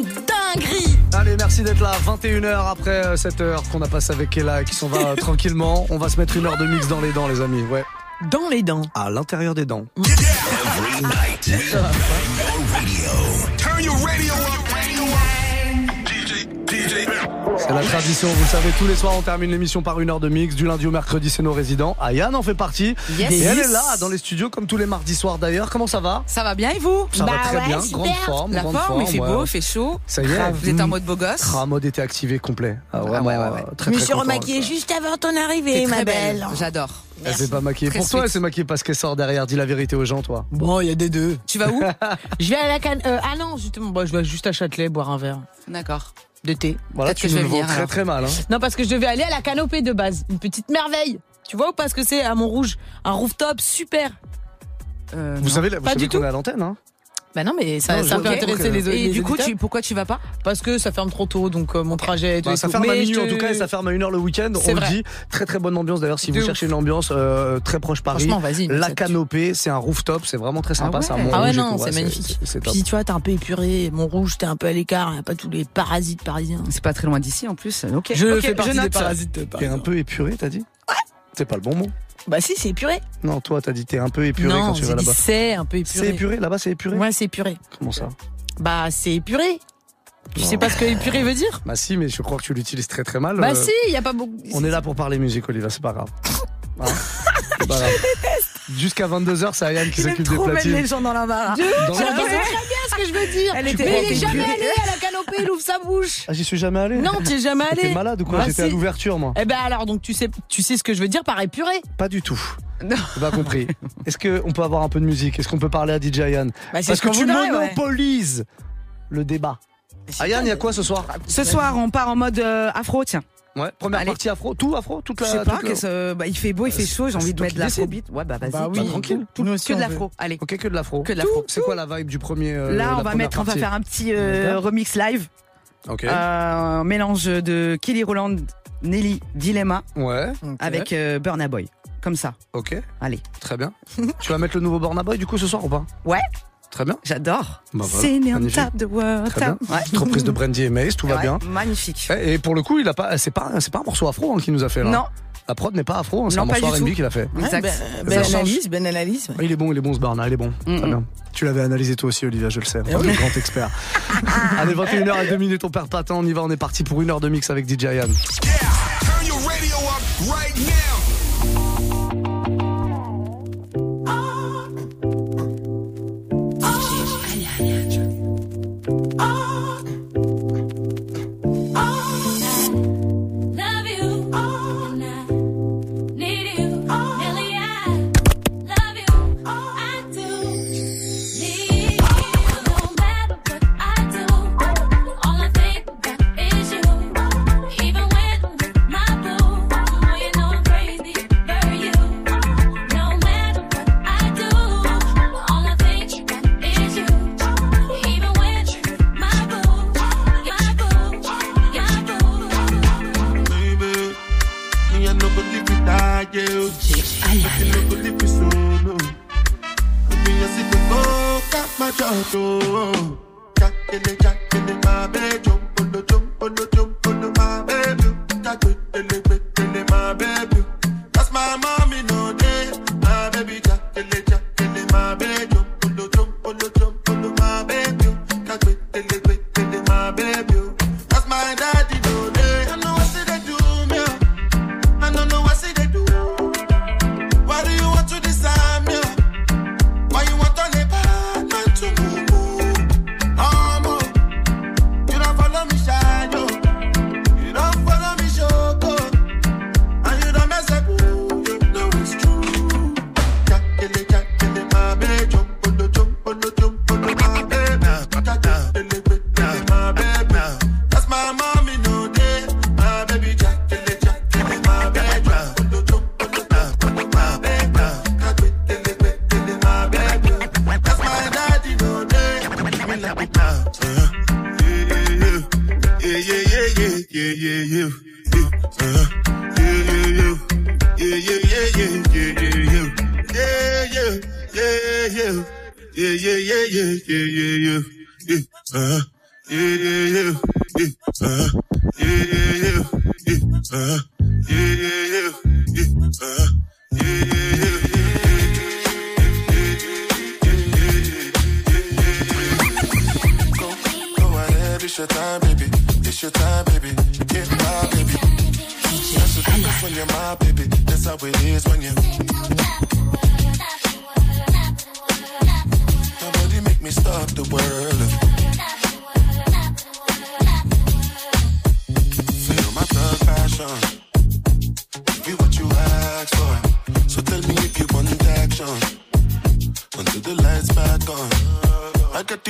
une dinguerie. Allez, merci d'être là. 21h après euh, cette heure qu'on a passé avec Ella et qui s'en va euh, tranquillement. On va se mettre une heure de mix dans les dents, les amis. Ouais. Dans les dents. À l'intérieur des dents. Every night. C'est la tradition, vous le savez, tous les soirs on termine l'émission par une heure de mix. Du lundi au mercredi, c'est nos résidents. Ayane en fait partie. Yes. Et elle est là, dans les studios, comme tous les mardis soirs d'ailleurs. Comment ça va? Ça va bien et vous? Ça Bah va très ouais, bien, super. grande forme. La grande forme, il fait ouais. beau, il fait chaud. Ça y est. Vous êtes en Mm. mode beau gosse? Ah, mode était activé complet. Ah, ouais, vraiment, ouais, ouais. euh, Très, Je me suis remaquillée juste avant ton arrivée, très ma belle. belle. J'adore. Elle s'est pas maquillée Très pour toi, elle s'est maquillée parce qu'elle sort derrière. Dis la vérité aux gens, toi. Bon, il y a des deux. Tu vas où? Je vais à la canne. euh, ah non, justement, bah, je vais juste à Châtelet boire un verre D'accord. De thé. Voilà, tu que je nous vais le vends très mal. Hein. Non, parce que je devais aller à la canopée de base. Une petite merveille. Tu vois ou pas ce que c'est à Montrouge? Un rooftop super. Euh, Vous non. savez, vous Pas savez du qu'on tout. est à l'antenne, hein Bah non, mais ça, Non, ça peut intéresser les autres. Et du coup, tu, pourquoi tu vas pas? Parce que ça ferme trop tôt, donc euh, mon trajet et tout. Bah, et ça tout. ferme à minuit je en tout cas et ça ferme à une heure le week-end. On le vrai. dit. Très très bonne ambiance d'ailleurs si De vous ouf. cherchez une ambiance euh, très proche Paris. Franchement, vas-y. mais La canopée, c'est un rooftop, c'est vraiment très sympa. Ah c'est un ouais. Ah ouais, non, c'est magnifique. Puis tu vois, t'es un peu épuré. Montrouge, t'es un peu à l'écart. Y a pas tous les parasites parisiens. C'est pas très loin d'ici en plus. Ok. Je fais partie des parasites T'es un peu épuré, t'as dit? C'est pas le bon mot. Bah si, c'est épuré. Non, toi, t'as dit t'es un peu épuré non, quand tu vas là-bas. c'est un peu épuré. C'est épuré, là-bas c'est épuré. Ouais, c'est épuré. Comment ça Bah c'est épuré. Tu Non. sais pas ce que épuré veut dire Bah si, mais je crois que tu l'utilises très très mal. Bah Euh, si, y a pas beaucoup. On est là pour parler musique, Oliva, c'est pas grave. Hein C'est pas grave. Jusqu'à 22h, c'est Ayane qui s'occupe des platines. gens dans tu la- comprends très bien ce que je veux dire. Elle Mais était- il elle est jamais allé à la canopée, il ouvre sa bouche. Ah, j'y suis jamais allé. Non, t'y es jamais T'es allé. malade ou quoi Bah, J'étais à l'ouverture, moi. Eh ben alors, donc tu sais, tu sais ce que je veux dire par épuré Pas du tout. Non. Pas compris. Est-ce qu'on peut avoir un peu de musique? Est-ce qu'on peut parler à DJ Ayane Bah, Parce ce que tu voudrait, ouais. monopolises le débat. Ayane, il y a quoi ce soir? Ce soir, on part en mode euh, afro, tiens. Ouais, première Allez. partie afro, tout afro, toute Je la. sais pas, toute la- qu'est-ce, euh, bah, il fait beau, il fait chaud, j'ai envie de mettre de décides. l'afrobeat. Ouais, bah vas-y. Bah oui, Bah, tranquille. Tout, Que de l'afro, allez. Ok, que de l'afro. Que de l'afro. C'est quoi la vibe du premier euh, Là, on va mettre, on va faire un petit euh, remix live. Ok. Euh, un mélange de Kelly Roland, Nelly, Dilemma Ouais, avec euh, Burna Boy. Comme ça. ok, Allez. très bien. tu vas mettre le nouveau Borna Boy du coup ce soir ou pas? Ouais. Très bien. J'adore. Bah voilà, C'est top the world. Très bien. Ouais. Reprise de Brandy et Mace, tout va Ouais, bien. Magnifique. Eh, Et pour le coup, il a pas, c'est pas, c'est pas un morceau afro hein, qu'il nous a fait là. Non, La prod n'est pas afro, hein, c'est Non, un pas morceau du R&B tout. qu'il a fait. Ouais, exact. ben- Ça belle change. analyse, belle analyse. ouais. Ah, Il est bon, il est bon ce Barna, il est bon. Mm, Très bien. Tu l'avais analysé toi aussi, Olivia, je le sais. Eh Un oui. grand expert. Allez, 21h et 2 minutes, on perd pas de temps, on y va, on est parti pour une heure de mix avec DJ Yann. Yeah. Turn your radio up right now.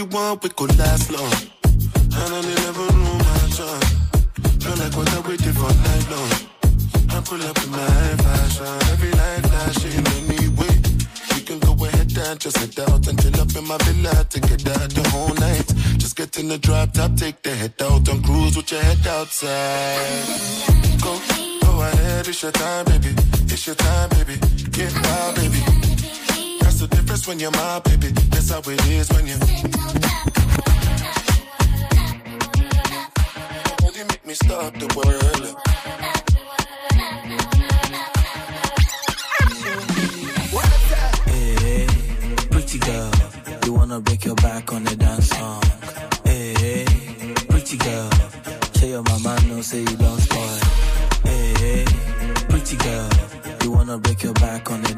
the one we could last long. And I never know my time. Feel like what I waited for night long. I pull up in my fashion. Every night flashing anyway. We can go ahead and just head out and chill up in my villa to get out the whole night. Just get in the drop top, take the head out and cruise with your head outside. Go, go ahead, it's your time, baby. It's your time, baby. Get wild, baby difference when you're my baby. That's how it is when you. You make me stop the world. Hey, eh, pretty girl, you wanna break your back on the dance song. Hey, pretty girl, tell your mama no say you don't spoil. Hey, pretty girl, you wanna break your back on the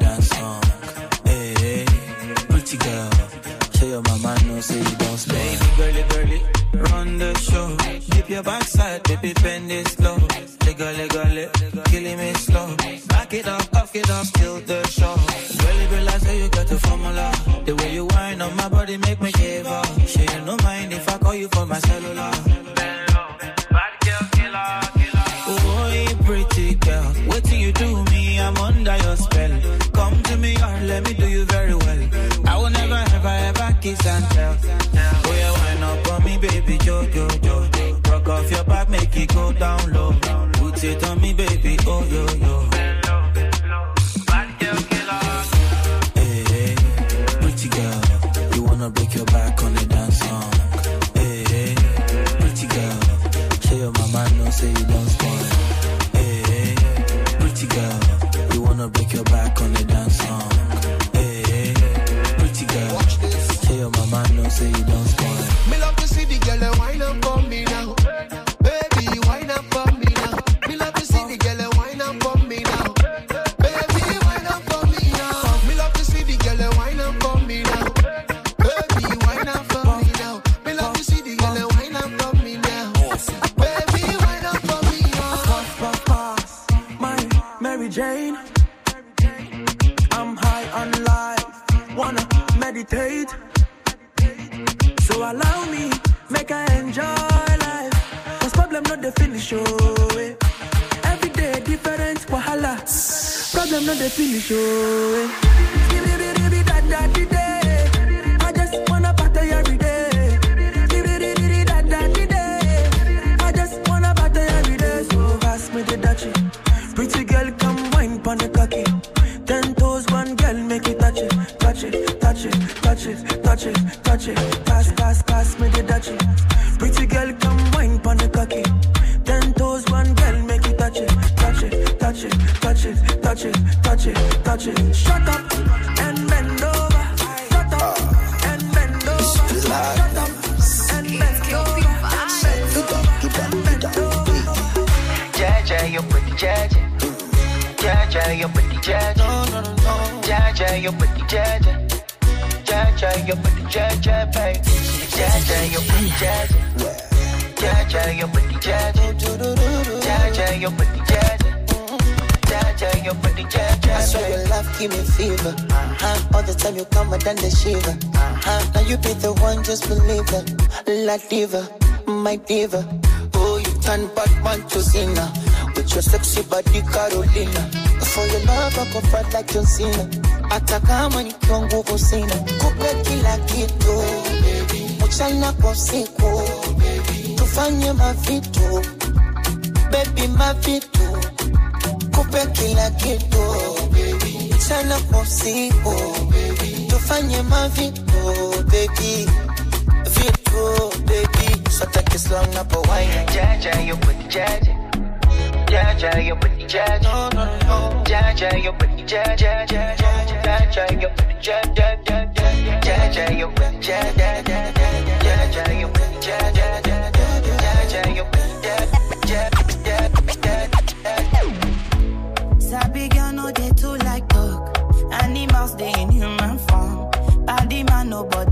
say don't diva, my diva. Oh, you turn bad man to sinner. With your sexy body, Carolina. For your love, I go fight like John Cena. Atakama ni kiongo kusina. Kupe kila kitu. Mchana kwa siku. Tufanye mavitu. Baby mavitu. Kupe kila kitu. Mchana kwa siku. Tufanye oh, mavitu, baby. Vito, baby, so take it long up away. wine. Jaja, you put jaja. Jaja, you put jaja. No, no, no. Jaja, you put jaja. Jaja, you put jaja. Jaja, you put jaja. Jaja, you put jaja. Jaja, you put jaja. Sabi girl no dey too like dog. Animals they in human form. Body man nobody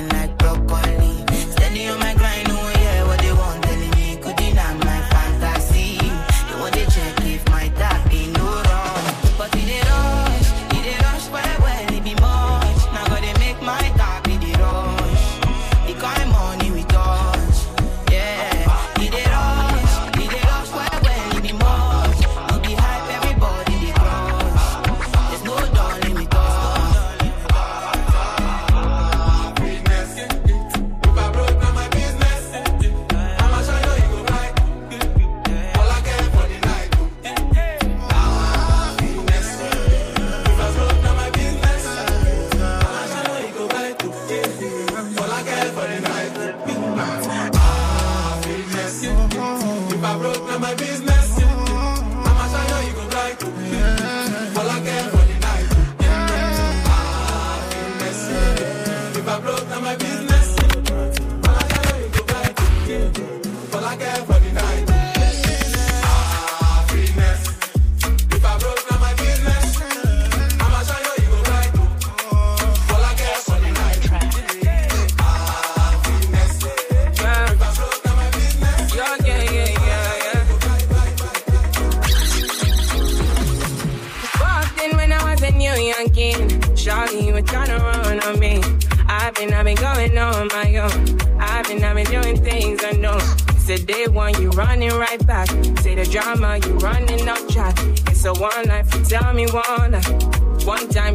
If I broke, my business.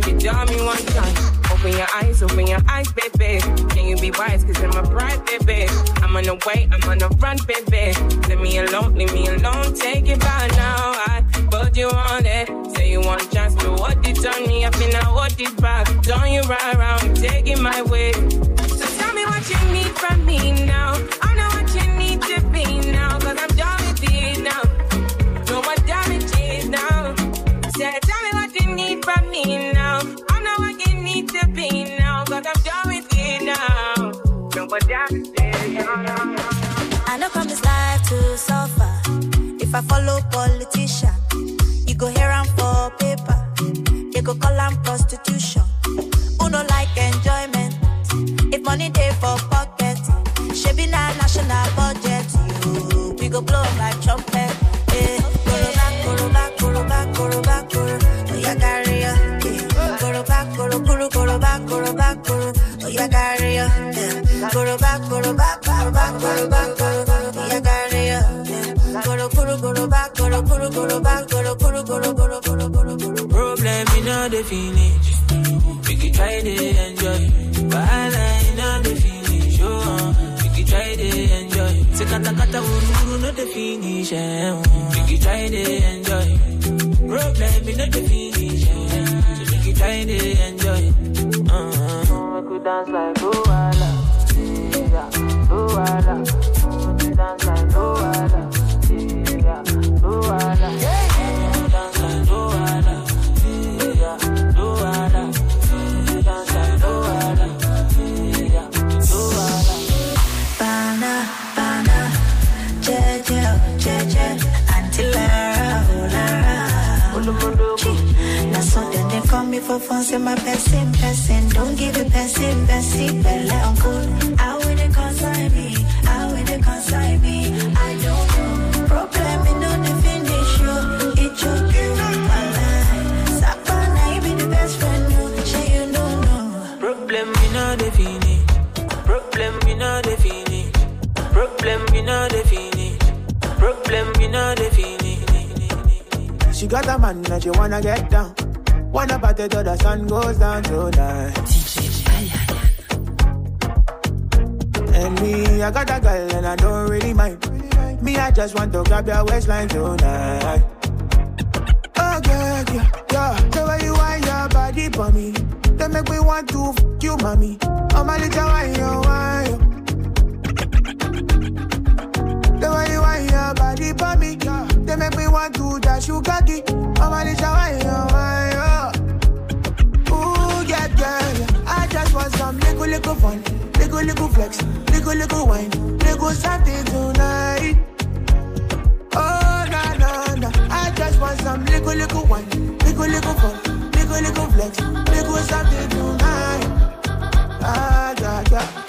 Time, you tell me one time. Open your eyes, open your eyes, baby. Can you be wise? Cause I'm a bride, baby. I'm on the way, I'm on the run, baby. Leave me alone, leave me alone. Take it by now. I put you on it. Say you want a chance to what it on me. I been I what it back. Don't you ride around, taking my way. So tell me what you need from me now. Follow politician, you go hear am for paper. They go call am prostitution. Who no like enjoyment? If money dey for pocket, shebi na national budget. You, we go blow like trumpet. Eh, koroba, koroba, koroba, koroba, koro. Oya carry ya. Eh, koroba, koro, koro, koroba, koroba, koro. Oya carry ya. Eh, koroba, koroba, koroba, All the finish. We can try to enjoy. Wahala in all the finish. Oh, we can try to enjoy. Say kata kata uru uru no the finish. Eh, uh, we can try to enjoy. Problem all the finish. So we can try to enjoy. Uh, uh. We could dance like Luala. Yeah, Luala. We could dance like Luala. They call me for fun, say my person, person. Don't give it person, person, belle uncle. How will they consign me? How will they consign me? I don't know. Problem in on the finish, you. It took you my life. Sapana, you be the best friend, you. Say you don't know. Problem we know the finish. Problem we know the finish. Problem we know the finish. Problem we know the finish. She got a man that she wanna get down. One up at the other, sun goes down tonight. And me, I got a girl and I don't really mind. Me, I just want to grab your waistline tonight. Oh, girl, yeah, yeah. The way you wind your body for me, they make me want to f you, mommy. I'm a little wine, yo, wine. The way you wind your body for me, they make me want to dash you cocky. I'm a little little flex, little little wine, little something tonight. Oh na na na, I just want some little little wine, little little fun, little little flex, little something tonight. Ah yeah yeah.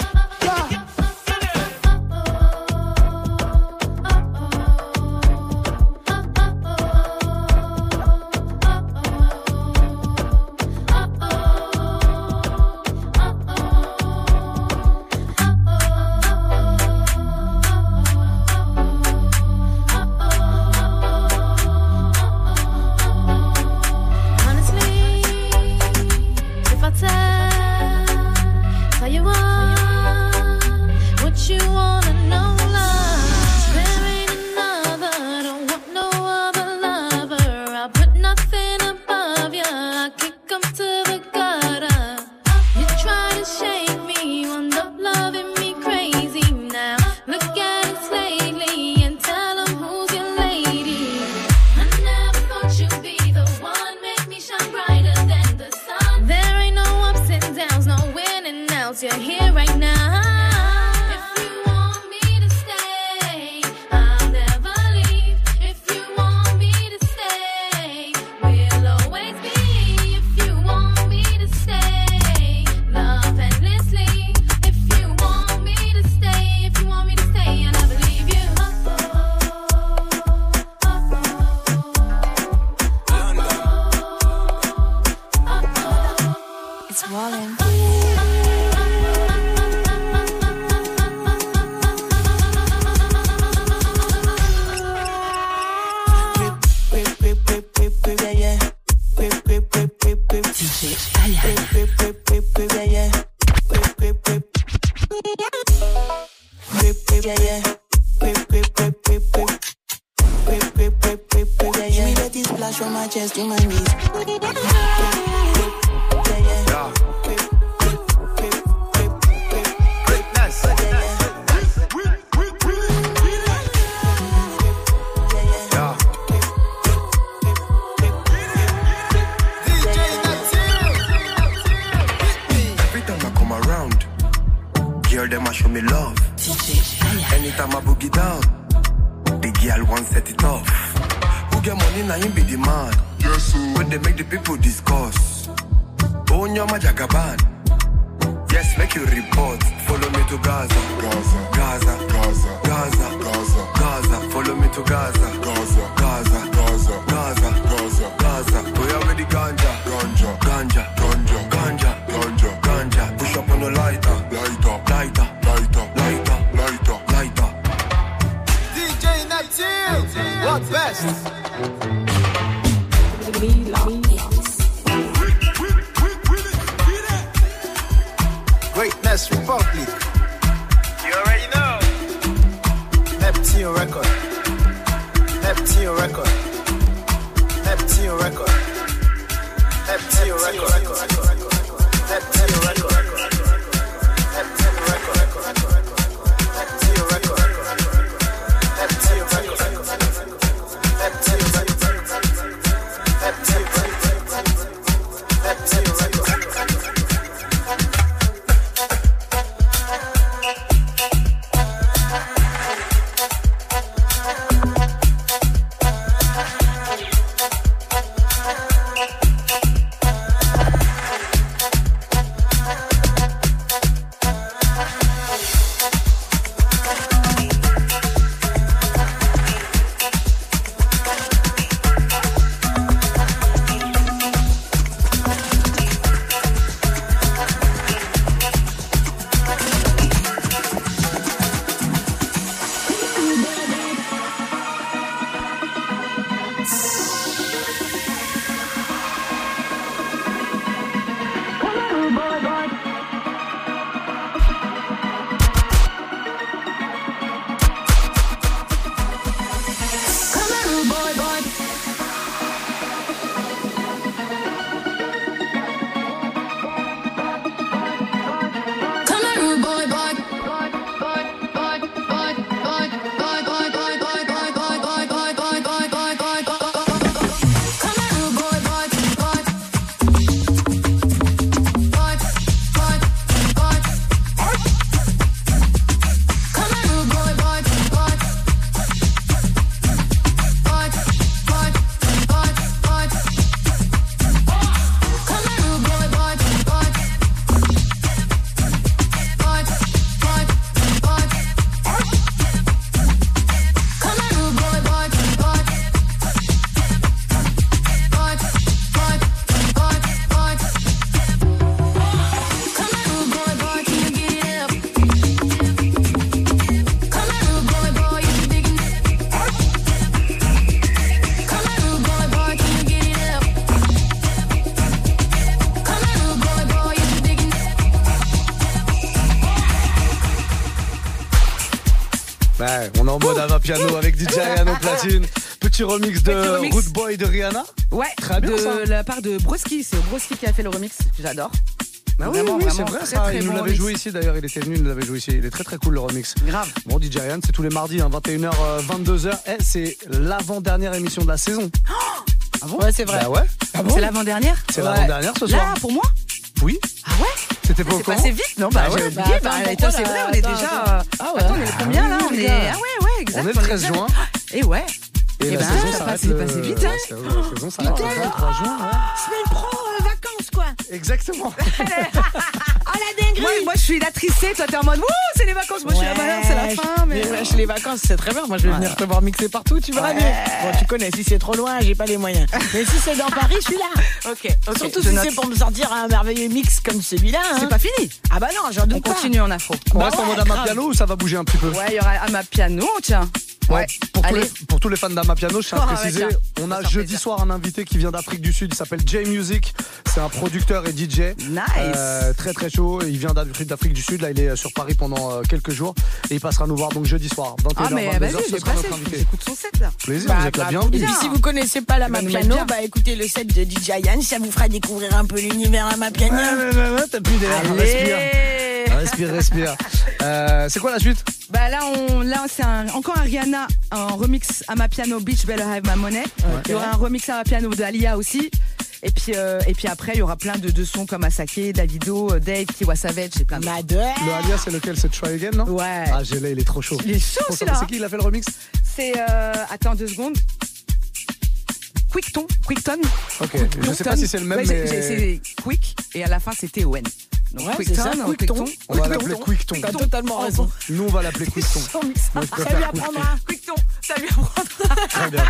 En mode Ava Piano avec DJ Ariano Platine. Petit remix de Petit remix. Root Boy de Rihanna. Ouais, Très bien, de ça. la part de Broski. C'est Broski qui a fait le remix. J'adore. Ah oui, c'est vrai très, ça. très il nous bon l'avait joué ici d'ailleurs. Il était venu, il nous l'avait joué ici. Il est très très cool le remix. Grave. Bon, DJ Ryan, c'est tous les mardis, hein, 21h, 22h. Eh, c'est l'avant-dernière émission de la saison. Ah bon? Ouais, c'est vrai. Bah ouais. C'est l'avant-dernière? C'est Ouais. l'avant-dernière ce soir. Là, pour moi? Oui. Ah ouais? C'était pas au C'est courant passé vite Non, bah, Bah j'ai Bah, oublié. Bah, pourquoi attends, c'est vrai, on est déjà. Ah ouais. Attends, on est le combien là On est. Ah ouais, ouais, exact. On est le 13 juin. Et ouais. Et Eh la ben, saison ça s'arrête. passé vite, hein. C'est- La saison s'arrête le 23 juin. Semaine pro, quoi. Exactement. Oh la dinguerie. Moi, moi, je suis la tristée. Toi, t'es en mode, ouh, c'est les vacances. Moi, je suis la malheur, c'est la fin. Mais. Lâche les vacances, c'est très bien. Moi, je vais venir te voir mixer partout, tu vas Ouais. Bon, tu connais, si c'est trop loin, j'ai pas les moyens. Mais si c'est dans Paris, je suis là. Ok. Surtout je si c'est pour me sortir un merveilleux mix comme celui-là. hein. C'est pas fini. Ah bah non, j'en On doute pas. continue en afro. On Bah reste en ouais, mode Ama grave. Piano ou ça va bouger un petit peu Ouais, il y aura Ama Piano, tiens. Ouais, Pour, tous les, pour tous les fans d'Ama Piano, je tiens à Oh, préciser, on a jeudi plaisir. soir un invité qui vient d'Afrique du Sud, il s'appelle J Music, c'est un producteur et DJ. Nice. Euh, très très chaud, il vient d'Afrique du Sud, là il est sur Paris pendant euh, quelques jours et il passera nous voir donc jeudi soir, 21h, Ah, mais 22h, vas-y, ce j'ai passé. J'écoute son set là. Plaisir, Bah, vous êtes la grave. bienvenue. Et puis si vous connaissez pas la va nous mettre Piano, bien. bah écoutez le set de DJ Yann, ça vous fera découvrir un peu l'univers Ama Piano. Ouais, ouais, ouais, t'as plus d'air, respire. Respire, respire. Euh, c'est quoi la suite? Bah là, on, là c'est un, encore un Rihanna, un remix à ma piano, Beach Better Have My Money. Il y aura un remix à ma piano d'Alia aussi. Et puis, euh, et puis après, il y aura plein de, de sons comme Asake, Davido, euh, Dave, Tiwa Savage et plein de. Le alias c'est lequel? C'est Try Again, non? Ouais. Ah, j'ai là, il est trop chaud. Il est chaud, celui-là. C'est qui il a fait le remix? C'est. Euh, attends deux secondes. Quickton. Quickton. Ok, je sais pas si c'est le même, Ouais, c'est- mais- c'est- C'est Quick et à la fin c'était Owen. Donc Ouais, c'est Quickton, ça, euh, Quickton. On va l'appeler Quickton. T'as totalement raison. Nous, on va l'appeler Quickton. Ça lui Quickton. apprendra. Quickton, ça lui apprendra. Très bien.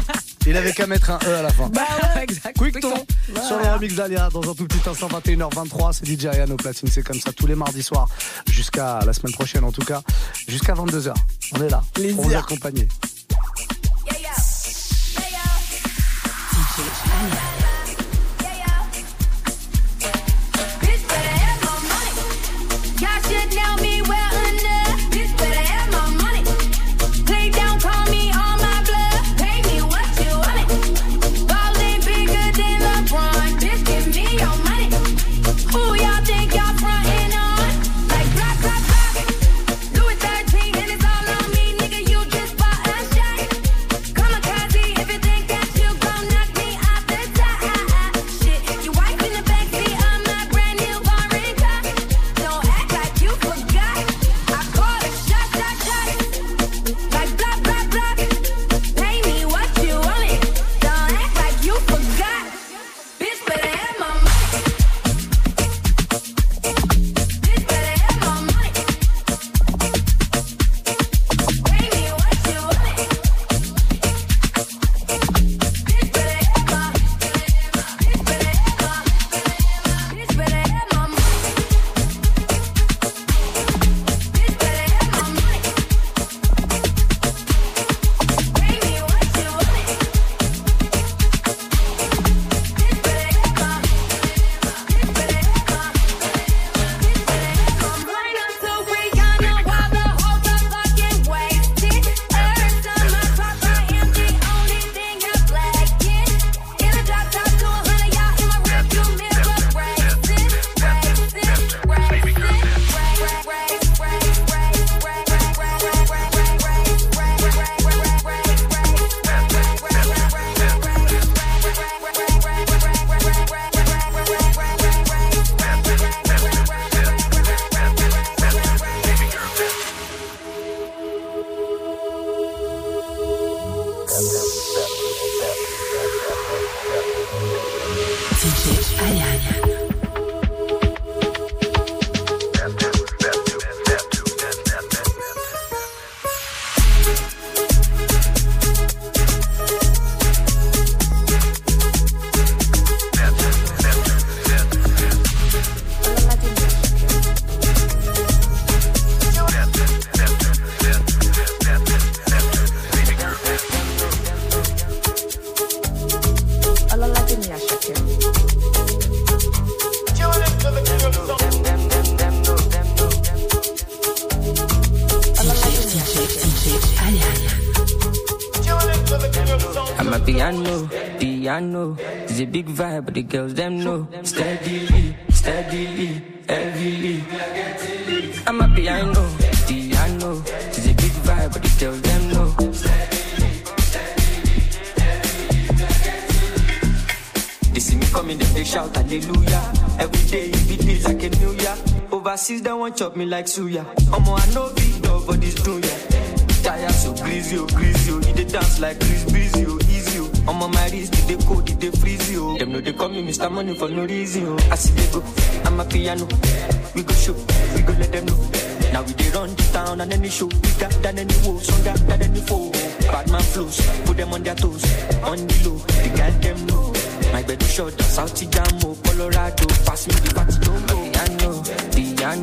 Il avait qu'à mettre un E à la fin. Bah ouais. exact. Quickton sur le remix d'Alia dans un tout petit instant 21h23 c'est DJ Ryan au platine c'est comme ça tous les mardis soirs jusqu'à la semaine prochaine en tout cas jusqu'à 22h on est là Les pour vous accompagner like suya. Omo, I know big dog for this junior. Tire so greasy, oh, greasy, oh. You dance like Chris Breezy, oh, easy, oh. Omo, my wrist, you they cold, they dey freezy, oh. Them know they call me Mr. Money for no reason, oh. I see they go, I'm a piano. We go show, we go let them know. Now we dey run the town and any show bigger than any wolf, stronger than any foe. Badman flows, put them on their toes, on the low, the got them know. My bed is short, South Jamo, oh, Colorado, pass me the party don't. Oh, oh, I know, the I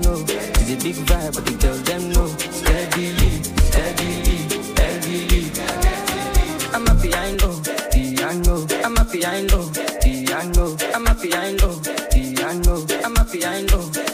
it's a big vibe, but they tell them no. Steadily, steadily, steadily. I'm a piano, piano. I'm a piano, piano. I'm a piano, piano. I'm a piano.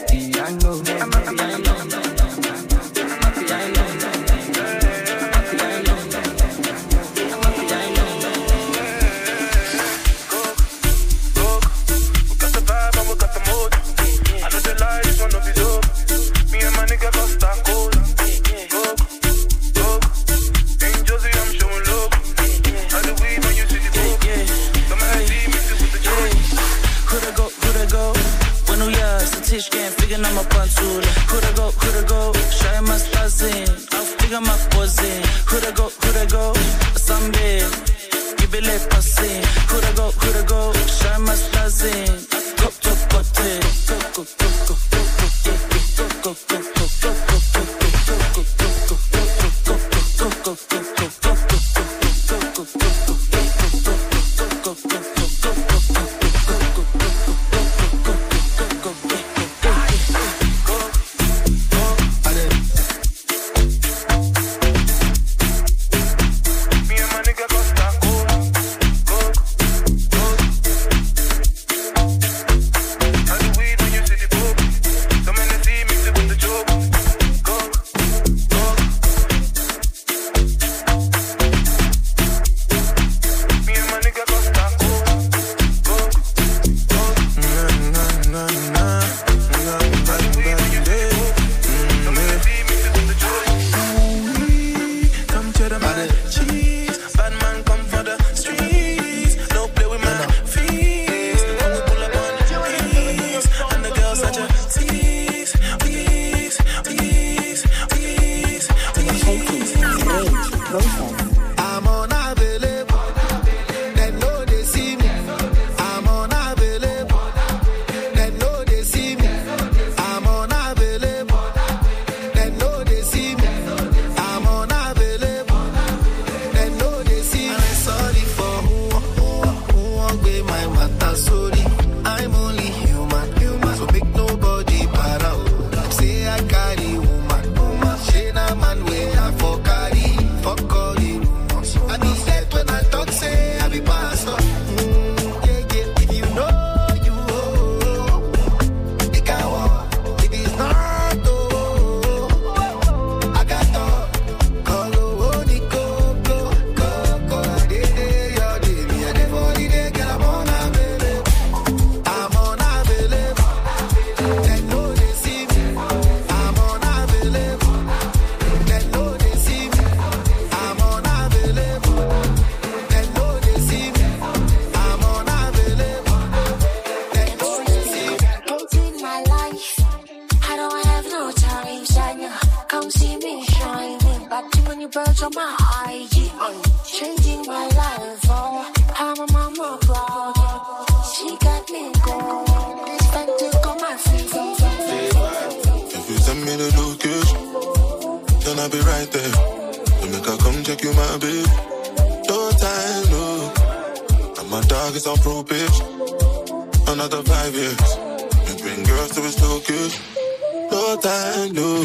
I. No.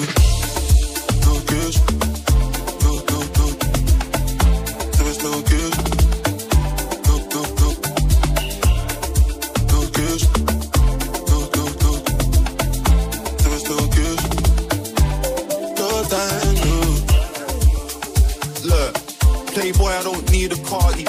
No, no, no. No. No, no, no. No. No, no, no. No Look, playboy, I don't need a party.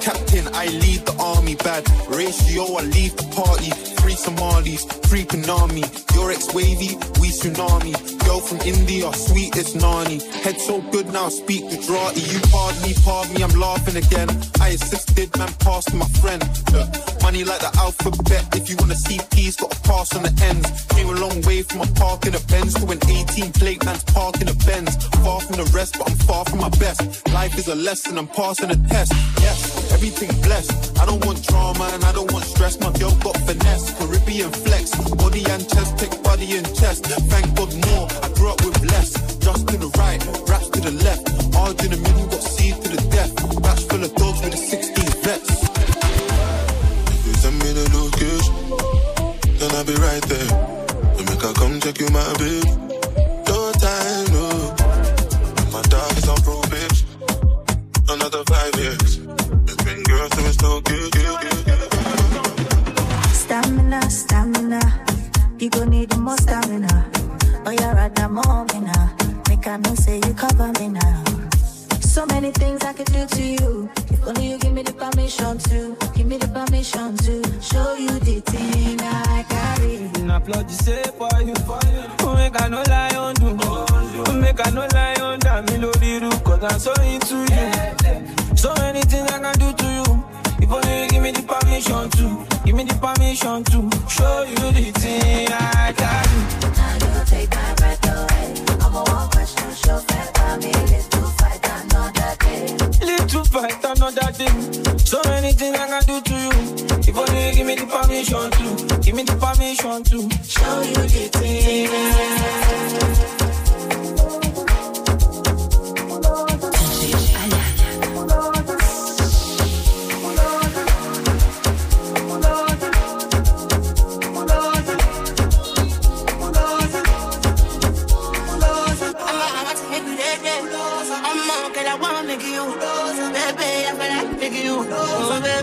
Captain, I lead the army. Bad ratio, I lead the party. Three Somalis three Panami. Your ex wavy, we tsunami. Girl from India, sweet as Nani. Head so good now, speak the Gujarati. You pardon me, pardon me, I'm laughing again. I assisted, man, pass to my friend. Look, money like the alphabet. If you wanna see peace, gotta pass on the ends. Came a long way from a park in a Benz to an 18 plate man's park in a Benz. Far from the rest, but I'm far from my best. Life is a lesson, I'm passing a test. Yes, everything blessed. I don't want drama and I don't want stress. My girl got finesse, Caribbean flex, body and chest, take body and chest. Thank God more. I grew up with less. Just to the right, raps to the left. Arg in the middle, got C to the death. Batch full of dogs with a 16 vets. If You send me the location, then I'll be right there. You make her come check you, my babe. No time, no. And my dog is on probation. Another five years. Between girls, so it's no good, good, good, good. Stamina, stamina. You gon' need more stamina. Oh, yeah, right now, momina. Uh. Make I know say you cover me now. So many things I could do to you. If only you give me the permission to. Give me the permission to show you the thing I carry. Applaud, you say for you. Oh, make I no lie on you. Oh, make I no lie on that melody, cause I'm so into you. So many things I can do to you. If only you give me the permission to. Give me the permission to show you the thing I carry. Now you take my breath away. I'm a one question show for me. Let's do fight another day. Live to fight another day. So many things I can do to you. If only you give me the permission to. Give me the permission to show you the thing. Stamina,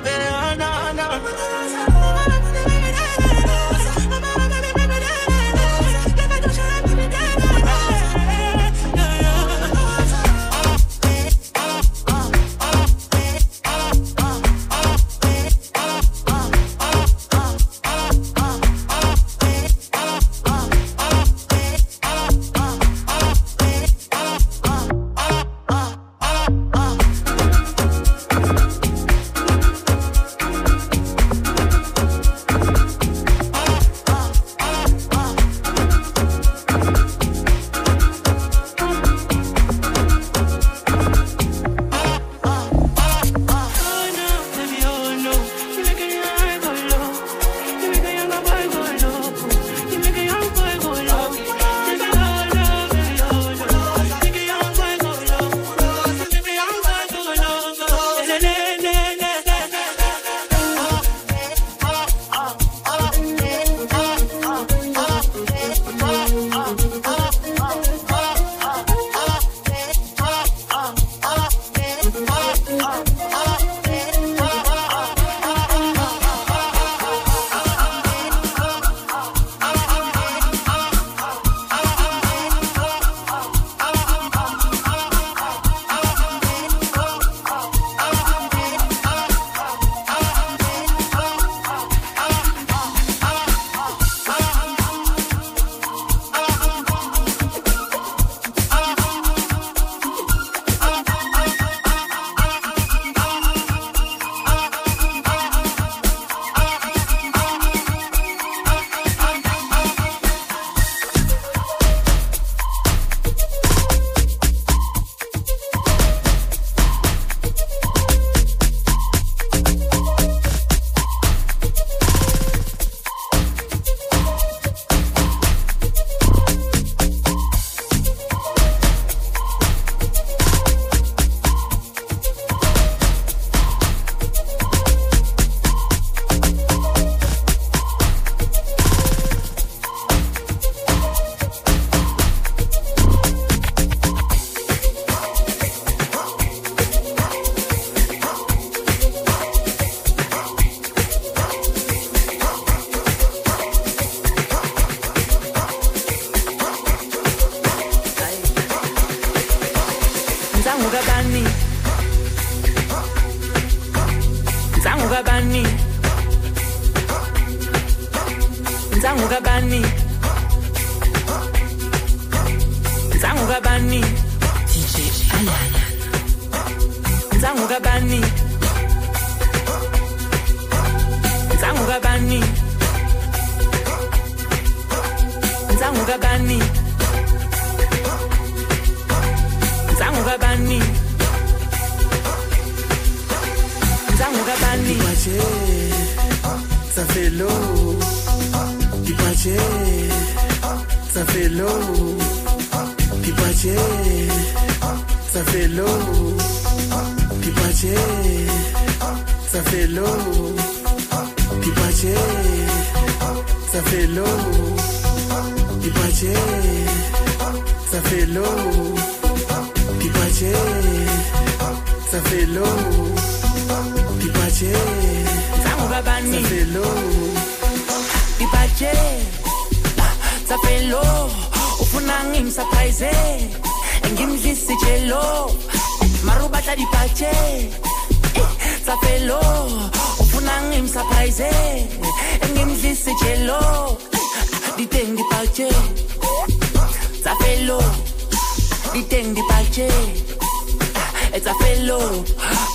zangu kabani. Tsafelo ah, dipache tsafelo ah, dipache tsafelo ah, dipache tsafelo dipache tsafelo dipache tsafelo dipache tsafelo dipache Zangu babani Sa fe lo Dipache Sa fe lo Ufuna ngimsurprise Ngimdlisi chelo Maru bata dipache Sa fe lo Ufuna ngimsurprise Ngimdlisi chelo Diteng dipache Sa fe Diteng dipache It's a fellow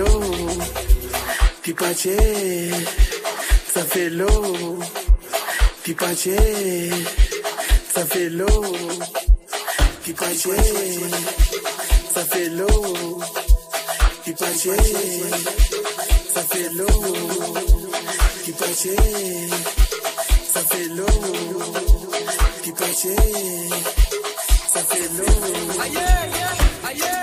l'eau. Pipache, ça fait l'eau. Pipache, ça fait l'eau. Pipache, ça fait l'eau. Pipache, ça fait l'eau. Ça fait l'eau. Ça fait l'eau. DJ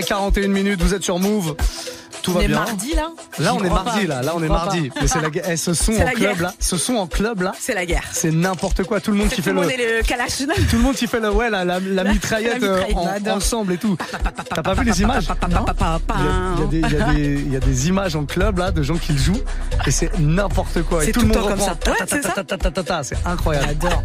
21h41 minutes, vous êtes sur Move. Tout va est bien. mardi, là Là, on est mardi, là. Là, on est mardi. Mais c'est la guerre. Eh, ce son en club, là. Ce son en club, là. C'est la guerre. C'est n'importe quoi. Tout le monde qui Tout fait le monde le. est le Kalachnikov. Tout le monde qui fait le, ouais, la, la, la mitraillette euh, ensemble et tout. T'as pas vu les images? Il y, a, des, images en club là de gens qui le jouent et c'est n'importe quoi. Et C'est tout le monde comme ça. C'est incroyable. J'adore.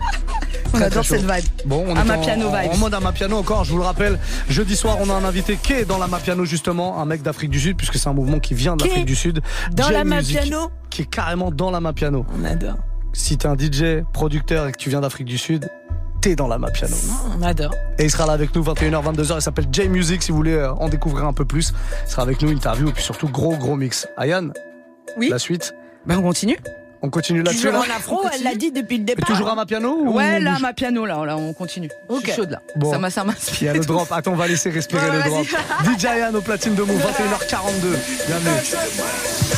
On adore cette vibe. Bon, on est en, vibes. en mode Amapiano encore, je vous le rappelle. Jeudi soir, on a un invité qui est dans l'Amapiano justement, un mec d'Afrique du Sud, puisque c'est un mouvement qui vient d'Afrique du Sud. dans J l'Amapiano Qui est carrément dans l'Amapiano. On adore. Si t'es un DJ, producteur et que tu viens d'Afrique du Sud, t'es dans l'Amapiano. On adore. Et il sera là avec nous 21h, 22h. Il s'appelle J Music si vous voulez euh, en découvrir un peu plus. Il sera avec nous, interview et puis surtout gros gros mix. Ayane, Oui. la suite. Ben, on continue. On continue là-dessus. Toujours là en afro, elle l'a dit depuis le départ. toujours à ma piano ou Ouais, là, bouge ma piano, là, là, on continue. Je Ok. suis chaude, là. Bon. Ça m'a, ça m'a Il y a le drop. Attends, on va laisser respirer Ouais, le drop. DJ Ayane au platine de Move, 21h42. Bienvenue.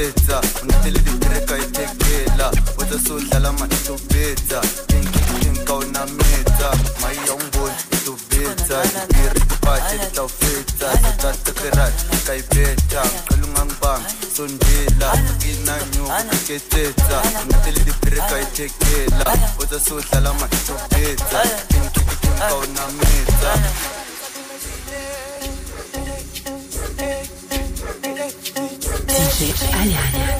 Kaketeta Unatili dipiri kaitekela Wata sodlala matobeta Tinki tinka unameta Mayongboni tofeta Dipiri kipache litafeta Zotata kerat Kaipeta Kulunga mbang Sondela Ina nyugu kaketeta Unatili dipiri kaitekela Wata sodlala tinka unameta 哎呀爱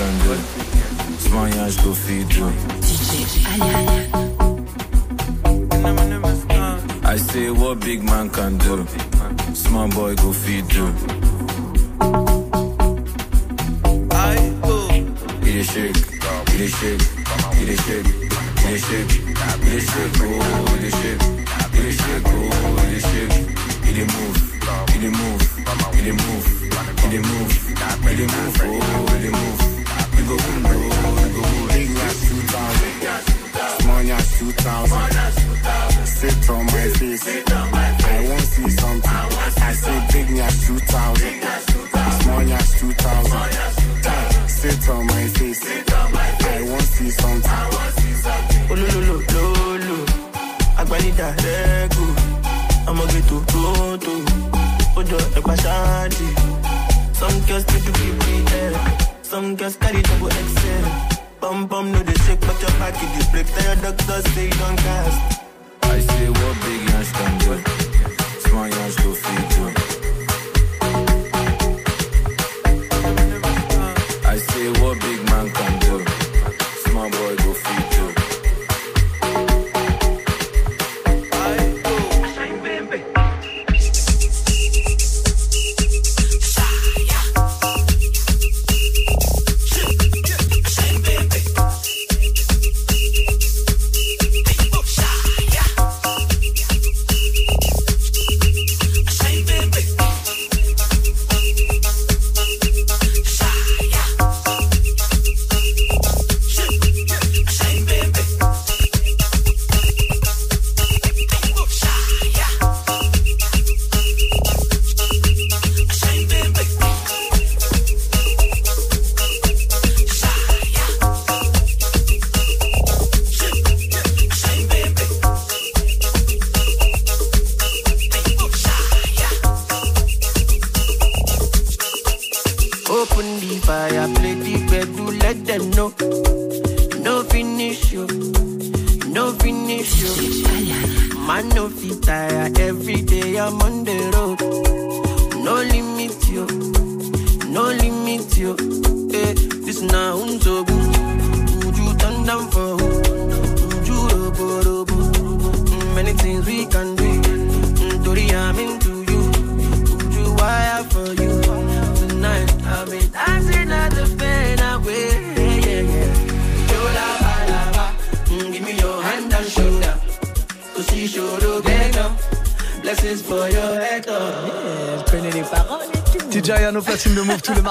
attendu. Ce I say what big man can do. Small boy go feed do. I go. Eat a shake, eat a shake, eat a shake, eat a shake, eat a shake, oh, eat a shake, eat a shake, oh, eat a shake, eat a move, eat a move, eat a move, eat a move, eat a move, oh, eat a move go, go, big last 2000, small as 2000. Sit on my face, I won't see something. I say big as 2000, small as 2000. Sit on my face, I won't see something. Ololololo, agbalida lego, ọmọge tó tó tó, ó jọ ẹ̀pà ṣáàdì, some girls need to be big some girls carry double XL. Bum bum, no they shake, but your back it break. Tell your doctor say you don't cast. I say what big ass can.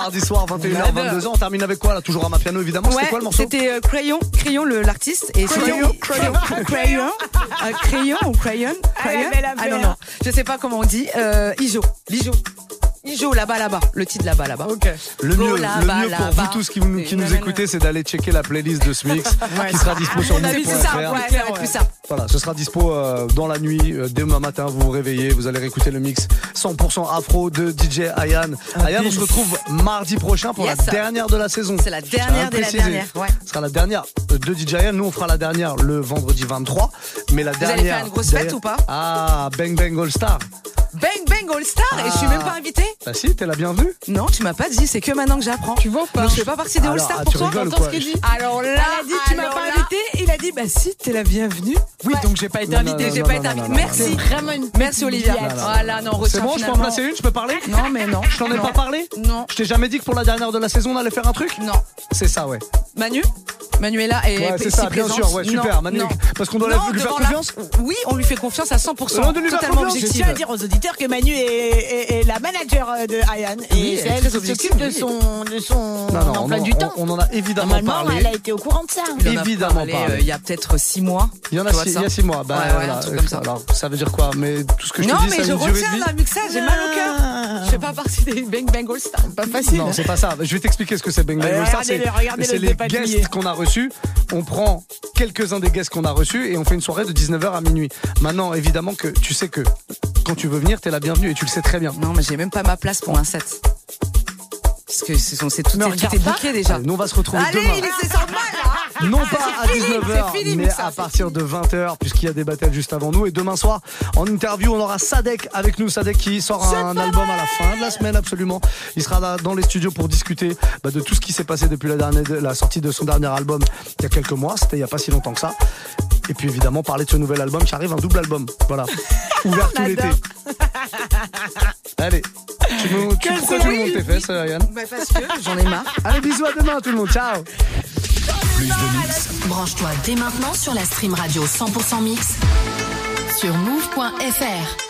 Mardis soirs 21h 22h. On termine avec quoi là Toujours à ma piano évidemment. C'était Ouais, quoi le morceau C'était euh, Crayon, Crayon le- l'artiste et c'était- Crayon, Crayon, Crayon, euh, Crayon ou Crayon, Crayon? avait la Ah non non, je sais pas comment on dit. Euh, Ijo, Lijo, Là-bas là-bas, le titre là-bas là-bas. Ok. Le mieux, le là-bas, mieux pour vous tous qui, nous- qui nous écoutez, c'est d'aller checker la playlist de Smix Ouais, qui sera dispo sur ça. Voilà, ce sera dispo euh, dans la nuit, euh, demain matin, vous vous réveillez, vous allez réécouter le mix 100% afro de DJ Ayan. Ayan, on se retrouve mardi prochain pour Yes. la dernière de la saison. C'est la dernière de la dernière, ouais. Ce sera la dernière de DJ Ayan. Nous, on fera la dernière le vendredi 23. Mais la Vous allez dernière. faire une grosse fête derrière- ou pas Ah, Bang Bang All Star. Bang Bang All Star et je suis Ah. même pas invitée. Bah si, t'es la bienvenue. Non, tu m'as pas dit, c'est que maintenant que j'apprends. Tu vois ou pas Je fais pas partie des All Stars ah, pour tu toi. rigoles quoi ce qu'il dit Alors là, Elle a dit, tu m'as pas là- invité. Il a dit, bah si, t'es la bienvenue. Oui, donc j'ai pas été Non, non, invité. non, J'ai pas non, été invitée. Merci. C'est vraiment une Merci Olivia. Voilà, non, on C'est bon, je peux en placer une, je peux parler Non, mais non. Je t'en ai pas parlé Non. Je t'ai jamais dit que pour la dernière de la saison, on allait faire un truc Non. C'est ça, ouais. Manu Manuela est Ouais, c'est ça, bien sûr, ouais, super, Non, Manu. non. Parce qu'on doit Non, lui faire la- confiance Oui, on lui fait confiance à 100%. On doit lui faire totalement confiance. Je tiens à dire aux auditeurs que Manu est, est- est la manager euh, de Ayan Oui, et elle c'est est elle qui s'occupe de oui. son, de son Non, non, on emploi en- du temps. on- on en a évidemment Normalement, parlé. elle a été au courant de ça. Il Évidemment parlé. euh, il y a peut-être 6 mois. Il y en a six, il y a six mois. Bah, Ouais, ouais, voilà. un truc comme ça. Alors, ça veut dire quoi? Mais tout ce que je non, te dis, mais ça je retiens la mixage, j'ai mal au cœur. Je fais pas partie des Bang Bang All Stars. Pas facile. Non, c'est pas ça. Je vais t'expliquer ce que c'est Bang Bang All Star. C'est les guests qu'on a reçus. On prend quelques-uns des guests qu'on a reçus et on fait une soirée de 19h à minuit. Maintenant, évidemment que tu sais que quand tu veux venir, t'es la bienvenue et tu le sais très bien. Non, mais j'ai même pas ma place pour un set. Parce que c'est tout, est, tout est booké déjà. Allez, nous, on va se retrouver Allez, demain. il est c'est normal là. Non Ah, pas à c'est fini, 19h, c'est fini, mais à partir de 20h, puisqu'il y a des battles juste avant nous. Et demain soir, en interview, on aura Sadek avec nous. Sadek qui sort un album à la fin de la semaine, absolument. Il sera là dans les studios pour discuter bah, de tout ce qui s'est passé depuis la, dernière, la sortie de son dernier album il y a quelques mois. C'était il n'y a pas si longtemps que ça. Et puis évidemment, parler de ce nouvel album qui arrive, un double album. Voilà. Ouvert tout l'été. Allez. Tu me, tu, pourquoi tu me montes tes fesses, Yann Bah, parce que j'en ai marre. Allez, bisous à demain, tout le monde. Ciao. Branche-toi dès maintenant sur la stream radio 100% mix sur move.fr.